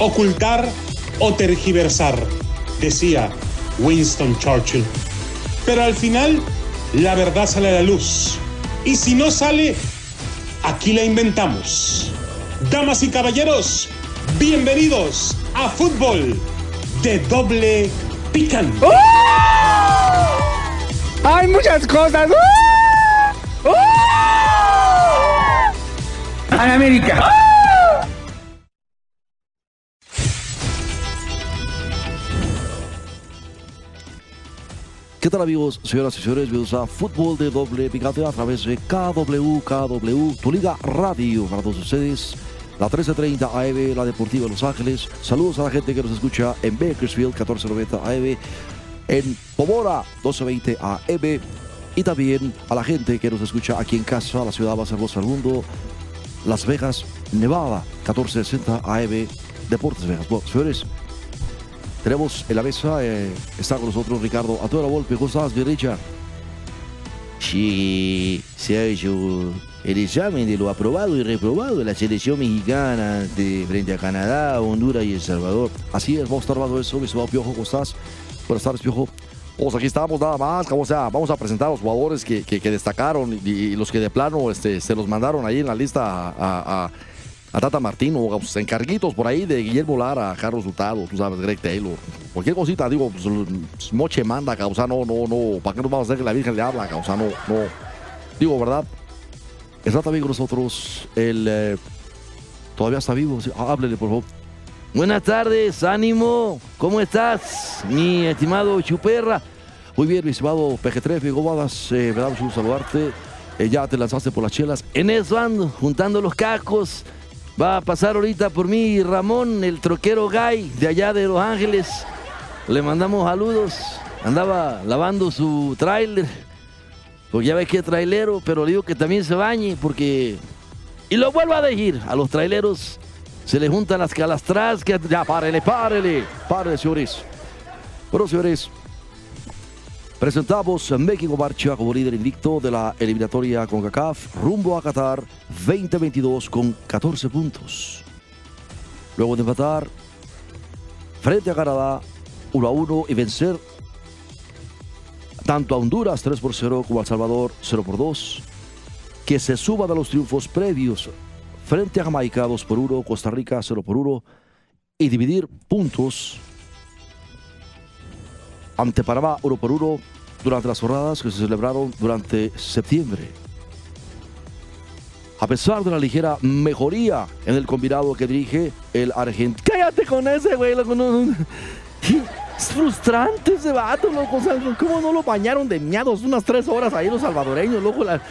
ocultar o tergiversar, decía Winston Churchill. Pero al final, la verdad sale a la luz. Y si no sale, aquí la inventamos. Damas y caballeros, bienvenidos a Fútbol de Doble Picante. Hay muchas cosas. ¡An América! ¿Qué tal amigos, señoras y señores? Bienvenidos a Fútbol de Doble Picante a través de KW, KW, tu liga radio para todos ustedes. La 1330 AM, la Deportiva de Los Ángeles. Saludos a la gente que nos escucha en Bakersfield, 1490 AM. En Pomora, 1220 AM. Y también a la gente que nos escucha aquí en casa, la ciudad más hermosa del mundo. Las Vegas, Nevada, 1460 AM. Deportes Vegas. Bueno, señores, tenemos en la mesa, eh, está con nosotros Ricardo a toda la Volpe. ¿Cómo estás, mi Richard? Sí, se ha hecho el examen de lo aprobado y reprobado de la selección mexicana de frente a Canadá, Honduras y El Salvador. Así es, vamos a estar hablando de eso, mi estimado Piojo. ¿Cómo estás? Buenas tardes, Piojo. Pues aquí estamos nada más, o sea, vamos a presentar a los jugadores que, que- que destacaron y, y los que de plano este, se los mandaron ahí en la lista a, a- a Tata Martino, o encarguitos por ahí de Guillermo Lara, Carlos Hurtado, tú sabes, Greg Taylor, cualquier cosita, digo, pues, Moche manda, causa, no, no, no, ¿para qué nos vamos a hacer que la Virgen le habla, causa, no, no, digo, ¿verdad? Está también con nosotros el, eh, todavía está vivo, háblele, por favor. Buenas tardes, ánimo. ¿Cómo estás, mi estimado Chuperra? Muy bien, mi estimado PG3, ¿cómo andas? Eh, me da saludarte. Eh, ya te lanzaste por las chelas. En eso ando, juntando los cacos. Va a pasar ahorita por mí Ramón, el troquero gay de allá de Los Ángeles. Le mandamos saludos. Andaba lavando su tráiler. Pues ya ves que trailero, pero le digo que también se bañe porque... Y lo vuelvo a decir, a los traileros se les juntan las calastras que... Ya, párele, párele, párele, señores. Bueno, señores, presentamos México Marcha como líder invicto de la eliminatoria con CACAF rumbo a Qatar 2022 con 14 puntos. Luego de empatar frente a Canadá 1 a 1 y vencer tanto a Honduras 3 por 0 como a El Salvador 0 por 2, que se suba de los triunfos previos frente a Jamaica 2 por 1, Costa Rica 0 por 1 y dividir puntos ante Panamá 1 por 1 durante las jornadas que se celebraron durante septiembre. A pesar de la ligera mejoría en el combinado que dirige el argentino. Cállate con ese, güey. Es frustrante ese vato, loco. ¿cómo no lo bañaron de miados unas tres horas ahí los salvadoreños, loco? La-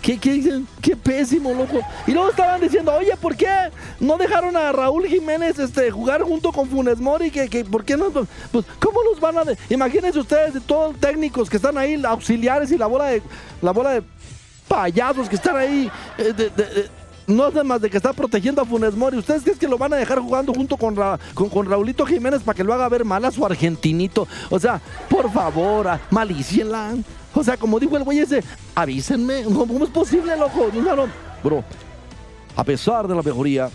¿Qué, qué, qué pésimo, loco. Y luego estaban diciendo, oye, ¿por qué no dejaron a Raúl Jiménez este, jugar junto con Funes Mori? Que, que, ¿Por qué no? Pues, ¿cómo los van a...? Imagínense ustedes, de todos los técnicos que están ahí, auxiliares y la bola de, la bola de payasos que están ahí, eh, no hace más de que está protegiendo a Funes Mori. ¿Ustedes creen que lo van a dejar jugando junto con, Ra- con, con Raulito Jiménez para que lo haga ver mal a su argentinito? O sea, por favor, malícienla. O sea, como dijo el güey ese, avísenme. ¿Cómo es posible, loco? No, no. Bro, a pesar de la mejoría,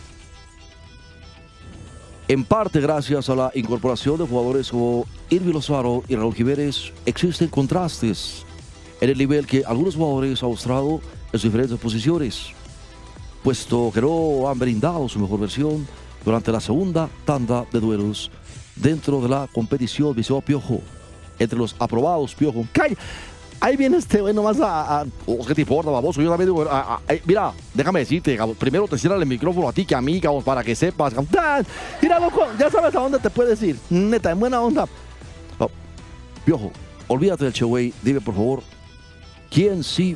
en parte gracias a la incorporación de jugadores como Irvi Lozaro y Raúl Jiménez, existen contrastes en el nivel que algunos jugadores han mostrado en sus diferentes posiciones, puesto que no han brindado su mejor versión durante la segunda tanda de duelos dentro de la competición Viseo Piojo. Entre los aprobados, Piojo. ¡Calla! Ahí viene este güey nomás a... a- Oh, ¿Qué te importa, baboso? Yo también digo... eh, mira, déjame decirte, primero te cierran el micrófono a ti que a mí, cabrón, para que sepas. cabrón. Mira, loco, ya sabes a dónde te puedes ir. Neta, en buena onda. Oh, Piojo, olvídate del show, güey. Dime, por favor, ¿quién sí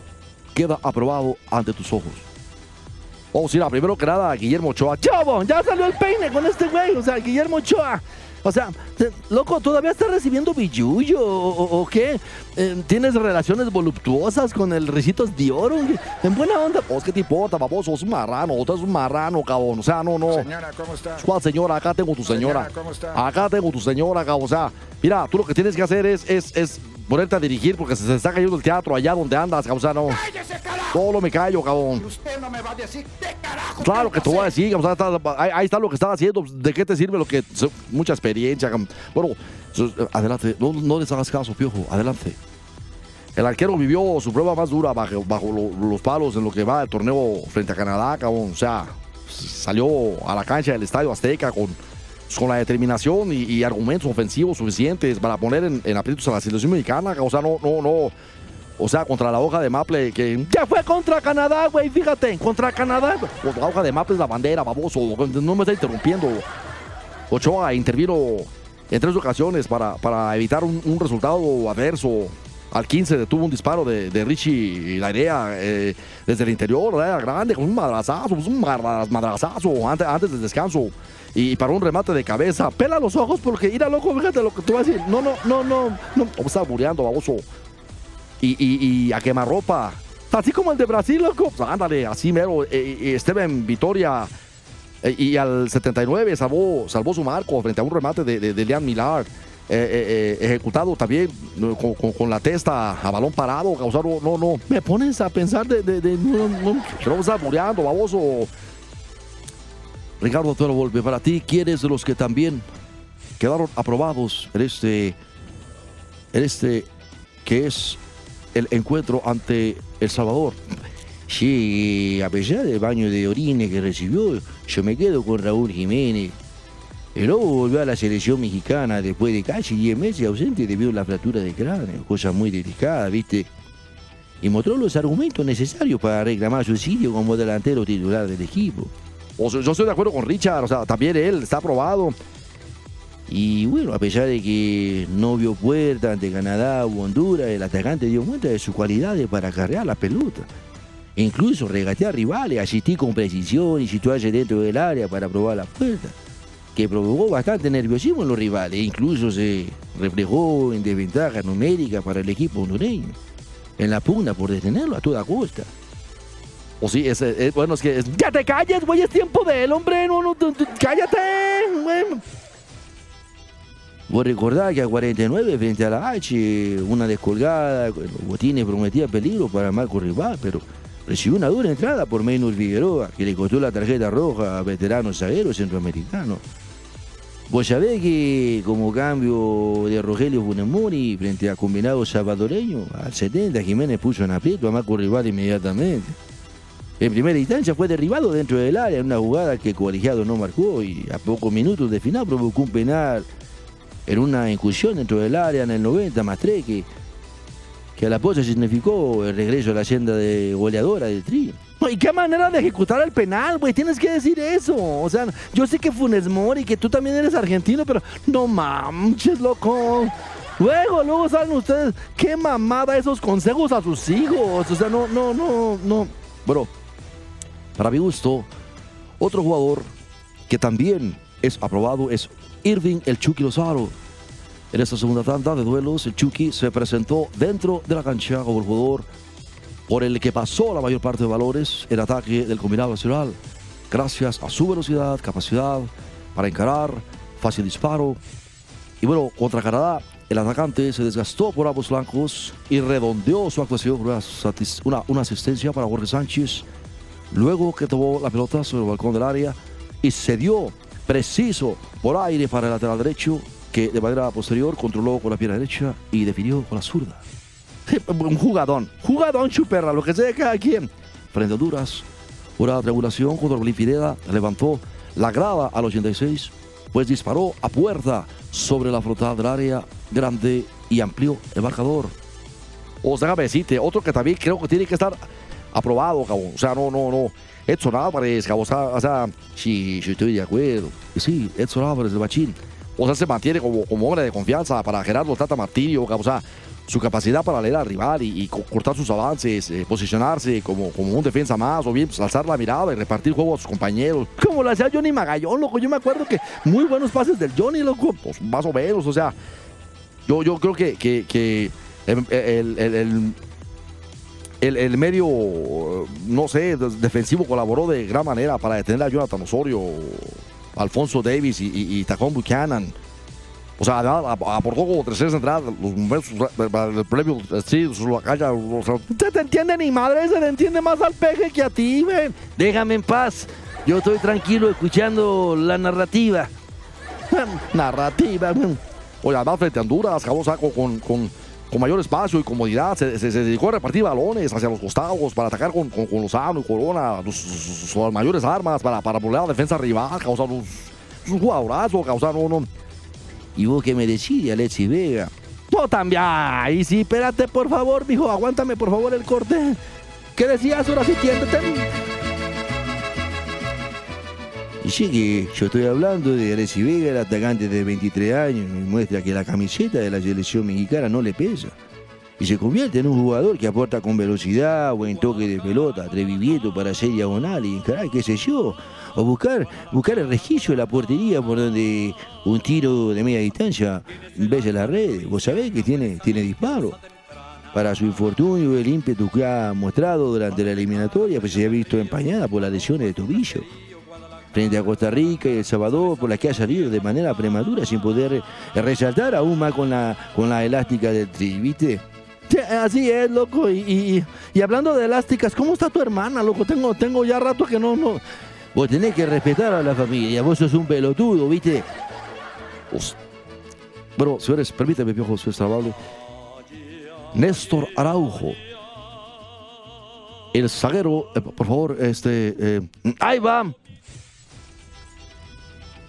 queda aprobado ante tus ojos? Vamos a ir a primero que nada Guillermo Ochoa. ¡Chavo! Ya salió el peine con este güey. O sea, Guillermo Ochoa. O sea, te- loco, ¿todavía está recibiendo billuyo o, o- o qué? Eh, ¿Tienes relaciones voluptuosas con el Ricitos de Oro? En buena onda. Pues, ¿qué te importa, baboso? Es un marrano. Tú eres un marrano, cabrón. O sea, no, no. Señora, ¿cómo está? ¿Cuál señora? Acá tengo tu señora. Señora, ¿cómo está? Acá tengo tu señora, cabrón. O sea, mira, tú lo que tienes que hacer es, es, es ponerte a dirigir porque se, se está cayendo el teatro allá donde andas, cabrón. O sea, no. ¡Cállese, carajo! Solo me callo, cabrón. Usted no me va a decir qué carajo. Claro que te voy a decir, o sea, está- ahí, ahí está lo que estaba haciendo. ¿De qué te sirve lo que... Mucha experiencia. cabrón. Bueno, adelante. No, no les hagas caso, piojo. Adelante. El arquero vivió su prueba más dura bajo, bajo lo- los palos en lo que va el torneo frente a Canadá, cabrón. O sea, salió a la cancha del Estadio Azteca con, con la determinación y, argumentos ofensivos suficientes para poner en, en a la selección mexicana. O sea, no, no, no. O sea, contra la hoja de Maple, que ya fue contra Canadá, güey, fíjate, contra Canadá. Pues la hoja de Maple es la bandera, baboso. No me está interrumpiendo. Ochoa intervino en tres ocasiones para, para evitar un, resultado adverso. Al 15 detuvo un disparo de, de Richie Larea eh, desde el interior, era grande, con un madrazazo, pues un madra- madrazazo antes, antes del descanso. Y para un remate de cabeza, pela los ojos porque ir loco, fíjate lo que te voy a decir. No, no, no, no, no. O está bureando, baboso. Y, y, y a quemarropa. Así como el de Brasil, loco. Pues ándale, así mero. Eh, eh, Steven Vitoria. eh, y al 79 salvó, salvó su marco frente a un remate de, de, de Leon Millar. eh, eh, ejecutado también con, con- con la testa a balón parado, causaron, no, no, me pones a pensar de, de, de- no, no, baboso. Ricardo Tuelo Volpe, para ti, ¿quién es de los que también quedaron aprobados en este, en este que es el encuentro ante El Salvador? Sí, a pesar del baño de orines que recibió, yo me quedo con Raúl Jiménez. El lobo volvió a la selección mexicana después de casi 10 meses ausente debido a la fractura de cráneo, cosa muy delicada, ¿viste? Y mostró los argumentos necesarios para reclamar su sitio como delantero titular del equipo. O yo estoy de acuerdo con Richard, o sea, también él está aprobado. Y bueno, a pesar de que no vio puerta ante Canadá u Honduras, el atacante dio cuenta de sus cualidades para cargar la pelota. Incluso regatear rivales, asistir con precisión y situarse dentro del área para probar la puerta, que provocó bastante nerviosismo en los rivales incluso se reflejó en desventaja numérica para el equipo hondureño, en la pugna por detenerlo a toda costa. O sí, es, es- bueno, es que es- ya te calles, güey, es tiempo de él, hombre, cállate, güey. Vos recordás que a 49 frente a la H, una descolgada, los botines prometía peligro para Marco Rival, pero recibió una dura entrada por Maynard Figueroa, que le costó la tarjeta roja a veterano zaguero centroamericano. Vos sabés que como cambio de Rogelio Funemori frente a combinado salvadoreño, al 70 Jiménez puso en aprieto a Marco Rival inmediatamente. En primera instancia fue derribado dentro del área en una jugada que colegiado no marcó y a pocos minutos de final provocó un penal en una incursión dentro del área en el 90 más 3 que, que a la postre significó el regreso a la senda de goleadora del Tri. ¿Y qué manera de ejecutar el penal, güey? Tienes que decir eso. O sea, yo sé que Funes Mori, que tú también eres argentino, pero no manches, loco. Luego, luego saben ustedes qué mamada esos consejos a sus hijos. O sea, no, no, no, no. Bro, para mi gusto, otro jugador que también es aprobado es Irving el Chucky Lozaro. En esta segunda tanda de duelos, el Chucky se presentó dentro de la cancha como el jugador por el que pasó la mayor parte de valores en ataque del combinado nacional, gracias a su velocidad, capacidad para encarar, fácil disparo. Y bueno, contra Canadá, el atacante se desgastó por ambos flancos y redondeó su actuación con una asistencia para Jorge Sánchez, luego que tomó la pelota sobre el balcón del área y se dio preciso por aire para el lateral derecho, que de manera posterior controló con la pierna derecha y definió con la zurda. Un jugadón, jugadón chuperra, lo que sea cada quien. Frente a Honduras, una triangulación contra Orbelín Pineda levantó la grada al 86, pues disparó a puerta sobre la frontal del área grande y amplió el marcador. O sea, déjame decirte, otro que también creo que tiene que estar aprobado, cabrón. O sea, no, no, no. Edson Álvarez, cabrón. O sea, o sea, sí, sí, estoy de acuerdo. Sí, Edson Álvarez, el bachín. O sea, se mantiene como, como hombre de confianza para Gerardo Tata Martirio, cabrón. O sea, su capacidad para leer al rival y, y co- cortar sus avances, eh, posicionarse como, como un defensa más, o bien pues, alzar la mirada y repartir juego a sus compañeros. Como lo hacía Johnny Magallón, loco. Yo me acuerdo que muy buenos pases del Johnny, loco. Pues más o menos, o sea, yo, yo creo que, que, que el, el- el- el- el- medio, no sé, de- defensivo colaboró de gran manera para detener a Jonathan Osorio, Alfonso Davis y, y, Tacón Buchanan. O sea, aportó como terceras entradas, los el premio, sí, la calle. Usted te entiende ni madre, se le entiende más al peje que a ti, ven. Déjame en paz. Yo estoy tranquilo escuchando la narrativa. narrativa, Oye, además frente a Honduras, acabó saco con, con, mayor espacio y comodidad. Se, dedicó a repartir balones hacia los costados para atacar con, con, con Lozano y Corona, sus, mayores armas para, para la defensa rival, causar un, un jugadorazo, causar uno. ¿Y vos qué me decís, Alexis Vega? No, también. Ay, sí, espérate, por favor, mijo. Aguántame, por favor, el corte. ¿Qué decías? Ahora sí, tiéndete. Sí que yo estoy hablando de Alexis Vega, el atacante de 23 años, y muestra que la camiseta de la selección mexicana no le pesa. Y se convierte en un jugador que aporta con velocidad, buen toque de pelota, atrevimiento para hacer diagonal y caray, qué sé yo o buscar, buscar el registro de la portería por donde un tiro de media distancia besa la red. Vos sabés que tiene, tiene disparo. Para su infortunio, el ímpetu que ha mostrado durante la eliminatoria pues se ha visto empañada por las lesiones de tobillo. Frente a Costa Rica y El Salvador, por las que ha salido de manera prematura sin poder resaltar aún más con la, con la elástica del tri, ¿viste? Así es, loco. Y, y, hablando de elásticas, ¿cómo está tu hermana, loco? Tengo, tengo ya rato que no, no, Vos tenés que respetar a la familia. Vos sos un pelotudo, ¿viste? Bueno, señores, permíteme, viejo, su amable. Néstor Araujo. El zaguero, eh, por favor, este. Eh, ahí va.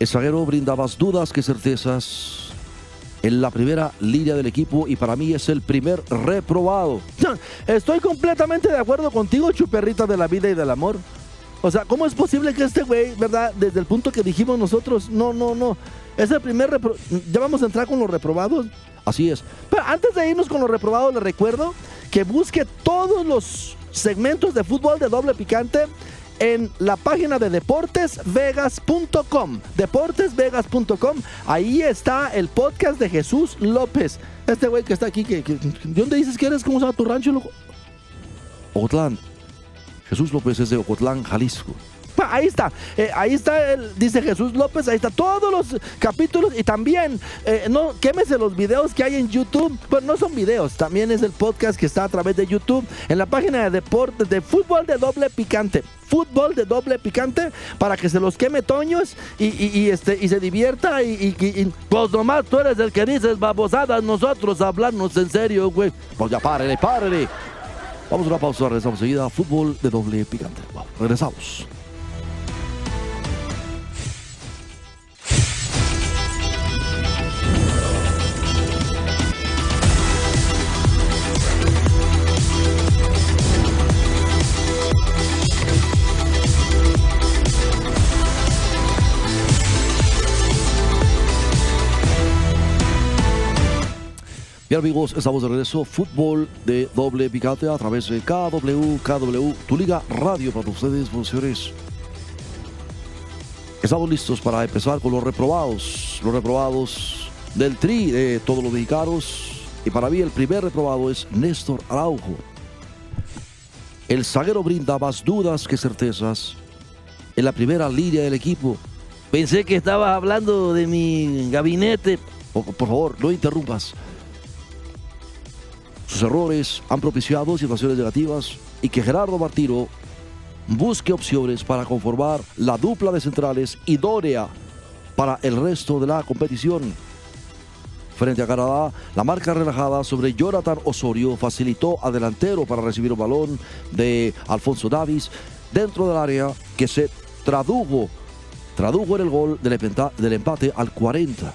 El zaguero brinda más dudas que certezas en la primera línea del equipo y para mí es el primer reprobado. Estoy completamente de acuerdo contigo, chuperrita de la vida y del amor. O sea, ¿cómo es posible que este güey, verdad, desde el punto que dijimos nosotros, no, no, no, es el primer repro ¿Ya vamos a entrar con los reprobados? Así es. Pero antes de irnos con los reprobados, le recuerdo que busque todos los segmentos de fútbol de doble picante en la página de deportesvegas.com. Deportesvegas.com. Ahí está el podcast de Jesús López. Este güey que está aquí, que, ¿de dónde dices que eres? ¿Cómo se llama tu rancho, loco? Otlán. Jesús López es de Ocotlán, Jalisco. Ahí está, eh, ahí está, dice Jesús López, ahí está todos los capítulos y también, eh, no quémese los videos que hay en YouTube, pues no son videos, también es el podcast que está a través de YouTube en la página de deportes de fútbol de doble picante, fútbol de doble picante para que se los queme Toños y, este, y se divierta y, y, pues nomás tú eres el que dices babosadas, nosotros hablarnos en serio, güey. Pues ya párele, párele. Vamos a una pausa, regresamos seguida a fútbol de doble picante. regresamos. Bien amigos, estamos de regreso. Fútbol de doble picante a través de KW, KW, tu liga radio para ustedes, señores. Estamos listos para empezar con los reprobados. Los reprobados del tri de todos los mexicanos. Y para mí el primer reprobado es Néstor Araujo. El zaguero brinda más dudas que certezas en la primera línea del equipo. Pensé que estabas hablando de mi gabinete. por favor, no interrumpas. Sus errores han propiciado situaciones negativas y que Gerardo Martiro busque opciones para conformar la dupla de centrales idónea para el resto de la competición. Frente a Canadá, la marca relajada sobre Jonathan Osorio facilitó a delantero para recibir un balón de Alfonso Davis dentro del área que se tradujo, tradujo en el gol del empate al 40.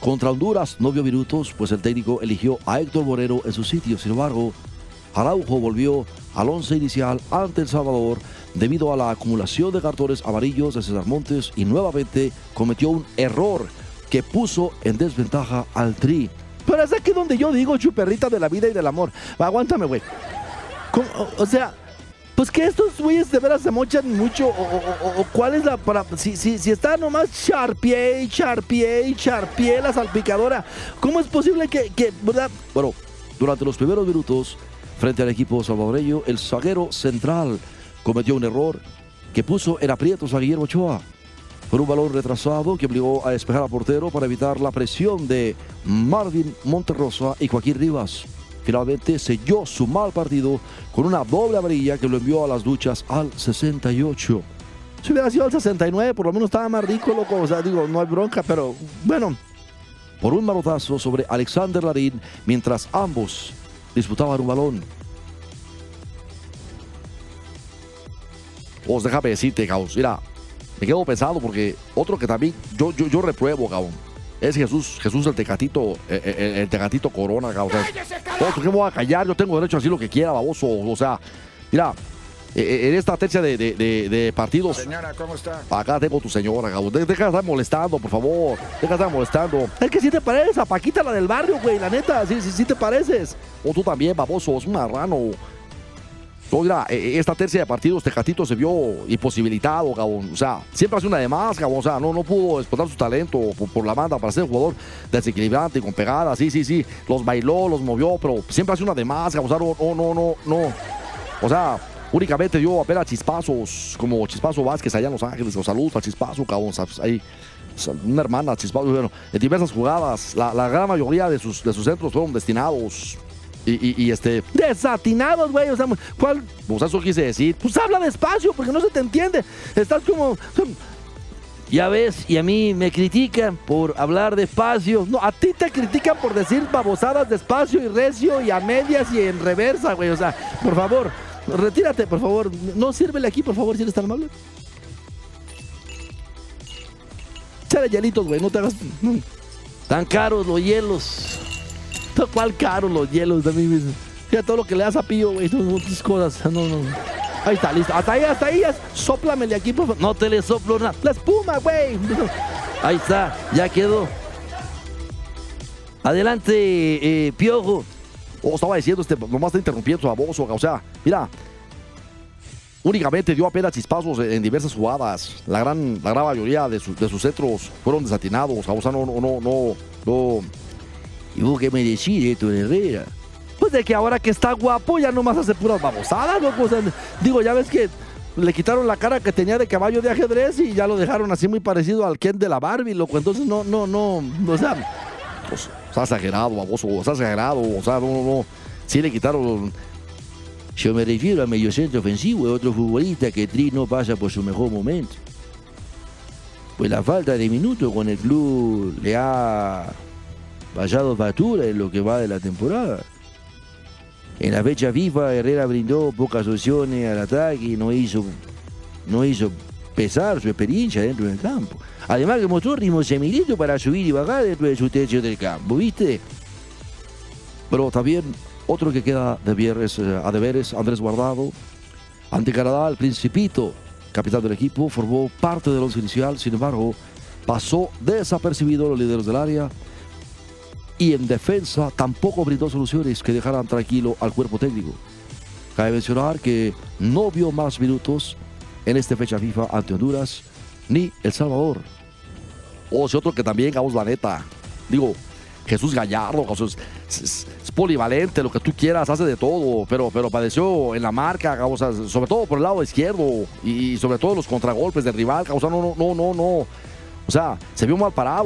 Contra Honduras no vio minutos, pues el técnico eligió a Héctor Moreno en su sitio. Sin embargo, Araujo volvió al once inicial ante El Salvador debido a la acumulación de cartones amarillos de César Montes y nuevamente cometió un error que puso en desventaja al Tri. Pero es aquí donde yo digo, chuperrita de la vida y del amor. Aguántame, güey. O sea, pues que estos güeyes de veras se mochan mucho o, cuál es la para si, si, si está nomás Charpie, Charpie, Charpie la salpicadora, ¿cómo es posible que, que verdad? Bueno, durante los primeros minutos frente al equipo salvadoreño, el zaguero central cometió un error que puso en aprietos a Guillermo Ochoa. por un balón retrasado que obligó a despejar al portero para evitar la presión de Marvin Monterrosa y Joaquín Rivas. Finalmente selló su mal partido con una doble amarilla que lo envió a las duchas al 68. Si hubiera sido al 69, por lo menos estaba más rico, loco. O sea, digo, no hay bronca, pero bueno, por un malotazo sobre Alexander Larín mientras ambos disputaban un balón. Os déjame decirte, cabrón. Mira, me quedo pensado porque otro que también yo, yo, yo repruebo, cabrón. Es Jesús, Jesús el Tecatito, eh, eh, el, el Tecatito Corona, cabrón. Otro que me voy a callar, yo tengo derecho a decir lo que quiera, baboso. O sea, mira, eh, en esta tercia de, de, de, de, partidos. Señora, ¿cómo está? Acá tengo tu señora, cabrón. Deja de estar molestando, por favor. Deja de estar molestando. Es que si te pareces a Paquita, la del barrio, güey, la neta. Sí, sí, sí te pareces. O tú también, baboso, es un marrano. No, mira, esta tercia de partidos, Tecatito se vio imposibilitado, cabrón. O sea, siempre hace una de más, cabrón. O sea, no, no pudo explotar su talento por, la banda para ser un jugador desequilibrante, con pegadas. Sí, sí, sí. Los bailó, los movió, pero siempre hace una de más, cabrón. O sea, no, no, no, no. O sea, únicamente dio apenas chispazos, como Chispazo Vázquez allá en Los Ángeles. Los saludos a Chispazo, cabrón. Ahí, una hermana, Chispazo. Bueno, en diversas jugadas, la, gran mayoría de sus centros fueron destinados y, y, y, este. Desatinados, güey. O sea, ¿cuál? Pues eso quise decir. Pues habla despacio, porque no se te entiende. Estás como. Ya ves, y a mí me critican por hablar despacio. No, a ti te critican por decir babosadas despacio y recio y a medias y en reversa, güey. O sea, por favor, retírate, por favor. No sírvele aquí, por favor, si eres tan amable. Chale hielitos, güey, no te hagas. Tan caros los hielos. ¿Cuál caro los hielos de mí? Fíjate todo lo que le das a Pío, güey. Tus cosas. No, no. Ahí está, listo. Hasta ahí, hasta ahí. Sóplamele aquí, por favor. No te le soplo nada. La espuma, güey. Ahí está, ya quedó. Adelante, eh, Piojo. Oh, estaba diciendo, este, nomás está interrumpiendo su baboso. O sea, mira. Únicamente dio apenas chispazos en diversas jugadas. La gran, la gran mayoría de, su, de sus centros fueron desatinados. O sea, no, no, no, no ¿Y vos qué me decís de esto, Herrera? Pues de que ahora que está guapo ya nomás hace puras babosadas, loco. O digo, ya ves que le quitaron la cara que tenía de caballo de ajedrez y ya lo dejaron así muy parecido al Ken de la Barbie, loco. Entonces no, no, no, o sea, pues, está exagerado, baboso, está exagerado, o sea, no, no, no. Sí le quitaron... Yo me refiero a medio centro ofensivo de otro futbolista que Tri no pasa por su mejor momento. Pues la falta de minutos con el club le ha fallado factura en lo que va de la temporada. En la fecha FIFA, Herrera brindó pocas opciones al ataque y no hizo, no hizo pesar su experiencia dentro del campo. Además que mostró ritmo semilito para subir y bajar dentro de su tercio del campo, ¿viste? Pero también otro que queda de viernes a deberes, Andrés Guardado. Ante Canadá, el Principito, capitán del equipo, formó parte del once inicial, sin embargo, pasó desapercibido los líderes del área y en defensa tampoco brindó soluciones que dejaran tranquilo al cuerpo técnico. Cabe mencionar que no vio más minutos en esta fecha FIFA ante Honduras ni El Salvador. O sea, otro que también, vamos la neta, digo, Jesús Gallardo, es, es, polivalente, lo que tú quieras, hace de todo, pero, pero padeció en la marca, o sobre todo por el lado izquierdo y sobre todo los contragolpes del rival, o sea, no, no, no, no, o sea, se vio mal parado.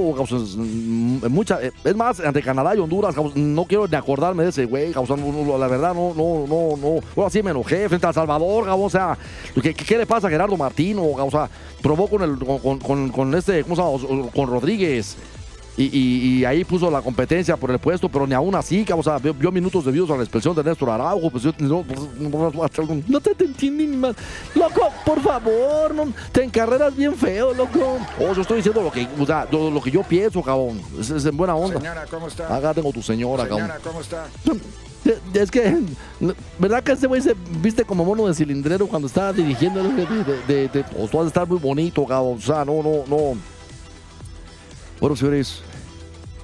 Mucha, es más, ante Canadá y Honduras, no quiero ni acordarme de ese güey. La verdad, no, no, no, no. Ahora sí me enojé frente a Salvador. O sea, ¿qué, qué le pasa a Gerardo Martino? O sea, probó con, el, con, con, con este, ¿cómo se llama? Con Rodríguez. Y, y, y, ahí puso la competencia por el puesto, pero ni aún así, o sea, vio, vio minutos debidos a la expulsión de Néstor Araujo, pues yo no, no te, te entiendo ni más. Loco, por favor, no, te encarreras bien feo, loco. Oh, yo estoy diciendo lo que, o sea, lo, lo que yo pienso, cabrón. Es, es, en buena onda. Señora, ¿cómo está? Acá tengo tu señora, Señora, cabrón. ¿cómo está? Es que, ¿verdad que ese güey se viste como mono de cilindrero cuando estaba dirigiendo? De, de, de, de, pues, estar muy bonito, cabrón. O sea, no, no, no. Bueno, señores,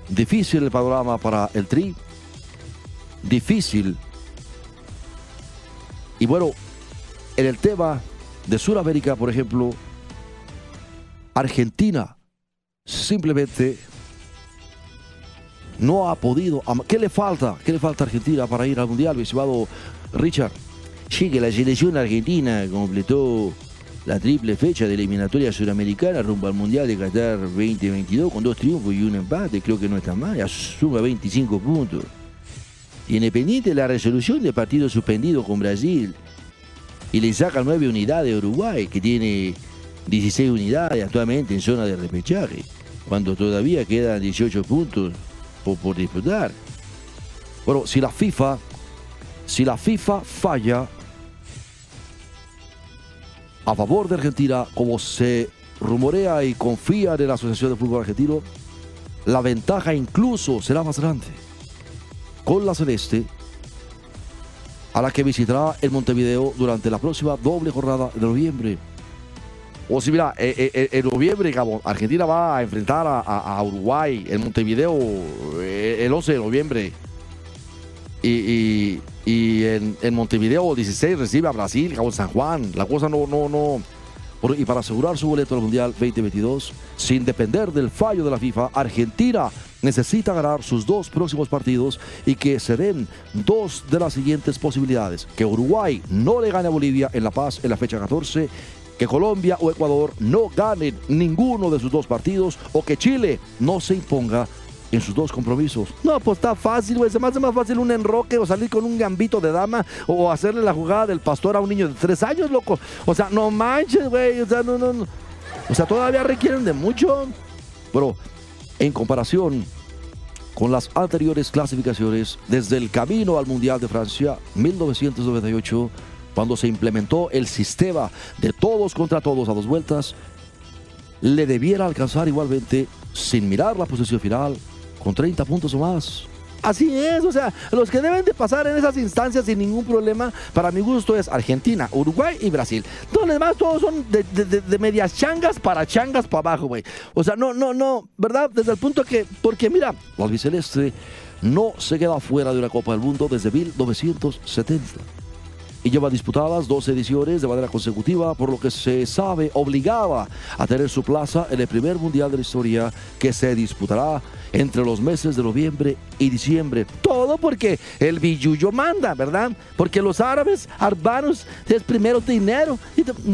difícil el panorama para el Tri. Difícil. Y bueno, en el tema de Sudamérica, por ejemplo, Argentina simplemente no ha podido. ¿Qué le falta? ¿Qué le falta a Argentina para ir al Mundial, mi estimado Richard? Sí, que la selección argentina completó la triple fecha de eliminatoria suramericana rumbo al Mundial de Qatar 2022 con dos triunfos y un empate, creo que no está mal, ya suma 25 puntos. Tiene pendiente la resolución de partido suspendido con Brasil y le saca 9 unidades a Uruguay, que tiene 16 unidades actualmente en zona de repechaje, cuando todavía quedan 18 puntos por, por disputar. Bueno, si la FIFA, si la FIFA falla a favor de Argentina, como se rumorea y confía en la Asociación de Fútbol Argentino, la ventaja incluso será más grande con la Celeste, a la que visitará el Montevideo durante la próxima doble jornada de noviembre. O si mira, eh, eh, eh, en noviembre Argentina va a enfrentar a, Uruguay en Montevideo el 11 de noviembre. Y, en, Montevideo el 16 recibe a Brasil, Cabo San Juan. La cosa no, no, no. Y para asegurar su boleto al Mundial 2022, sin depender del fallo de la FIFA, Argentina necesita ganar sus dos próximos partidos y que se den dos de las siguientes posibilidades. Que Uruguay no le gane a Bolivia en La Paz en la fecha 14 que Colombia o Ecuador no ganen ninguno de sus dos partidos o que Chile no se imponga en sus dos compromisos. No, pues está fácil, güey. Se me hace más fácil un enroque o salir con un gambito de dama o hacerle la jugada del pastor a un niño de tres años, loco. O sea, no manches, güey. O sea, no, no. O sea, todavía requieren de mucho. Pero en comparación con las anteriores clasificaciones, desde el camino al Mundial de Francia 1998, cuando se implementó el sistema de todos contra todos a dos vueltas, le debiera alcanzar igualmente, sin mirar la posición final, con 30 puntos o más. Así es, o sea, los que deben de pasar en esas instancias sin ningún problema, para mi gusto, es Argentina, Uruguay y Brasil. Todos los demás, todos son de, medias changas para changas para abajo, güey. O sea, no, no, no, ¿verdad? Desde el punto que, porque mira, los albiceleste no se queda fuera de una Copa del Mundo desde 1970 y lleva disputadas dos ediciones de manera consecutiva, por lo que se sabe obligaba a tener su plaza en el primer mundial de la historia que se disputará entre los meses de noviembre y diciembre. Todo porque el billuyo manda, ¿verdad? Porque los árabes, arbanos, es primero dinero.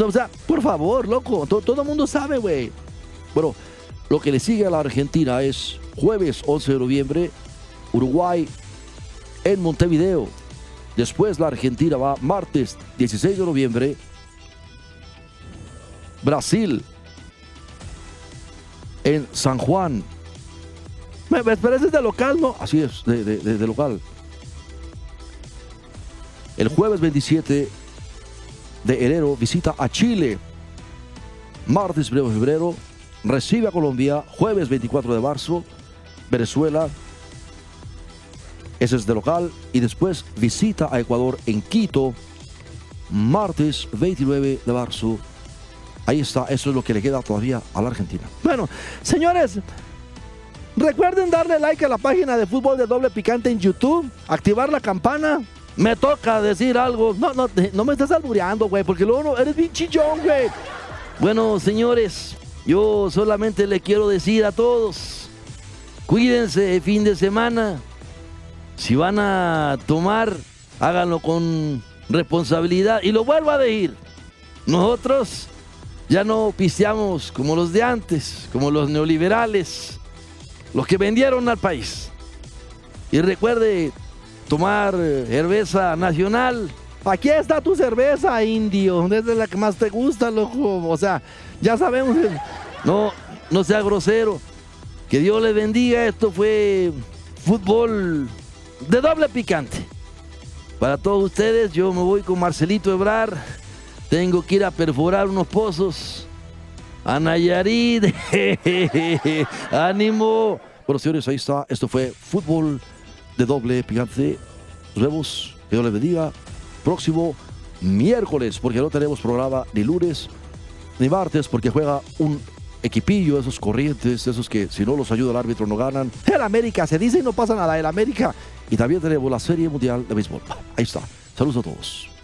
o sea, por favor, loco, todo el mundo sabe, güey. Bueno, lo que le sigue a la Argentina es jueves 11 de noviembre, Uruguay en Montevideo. Después la Argentina va martes 16 de noviembre. Brasil en San Juan. Me, esperes de local, ¿no? Así es, de, local. El jueves 27 de enero visita a Chile. Martes 1 de febrero recibe a Colombia. Jueves 24 de marzo, Venezuela ese es de local. Y después visita a Ecuador en Quito, martes 29 de marzo. Ahí está, eso es lo que le queda todavía a la Argentina. Bueno, señores, recuerden darle like a la página de fútbol de doble picante en YouTube, activar la campana. Me toca decir algo. No, no, no me estás albureando, güey, porque luego no, eres bien chillón, güey. Bueno, señores, yo solamente le quiero decir a todos, cuídense fin de semana. Si van a tomar, háganlo con responsabilidad. Y lo vuelvo a decir, nosotros ya no pisteamos como los de antes, como los neoliberales, los que vendieron al país. Y recuerde tomar cerveza nacional. Aquí está tu cerveza, indio. Es la que más te gusta, loco. O sea, ya sabemos. No, no sea grosero. Que Dios le bendiga. Esto fue fútbol de doble picante. Para todos ustedes, yo me voy con Marcelito Ebrar. Tengo que ir a perforar unos pozos. A Nayarit. Ánimo. Bueno, señores, ahí está. Esto fue fútbol de doble picante. Vemos. Que Dios les bendiga. Próximo miércoles, porque no tenemos programa ni lunes ni martes, porque juega un equipillo, esos corrientes, esos que si no los ayuda el árbitro no ganan. El América se dice y no pasa nada. El América. Y también tenemos la Serie Mundial de Béisbol. Ahí está. Saludos a todos.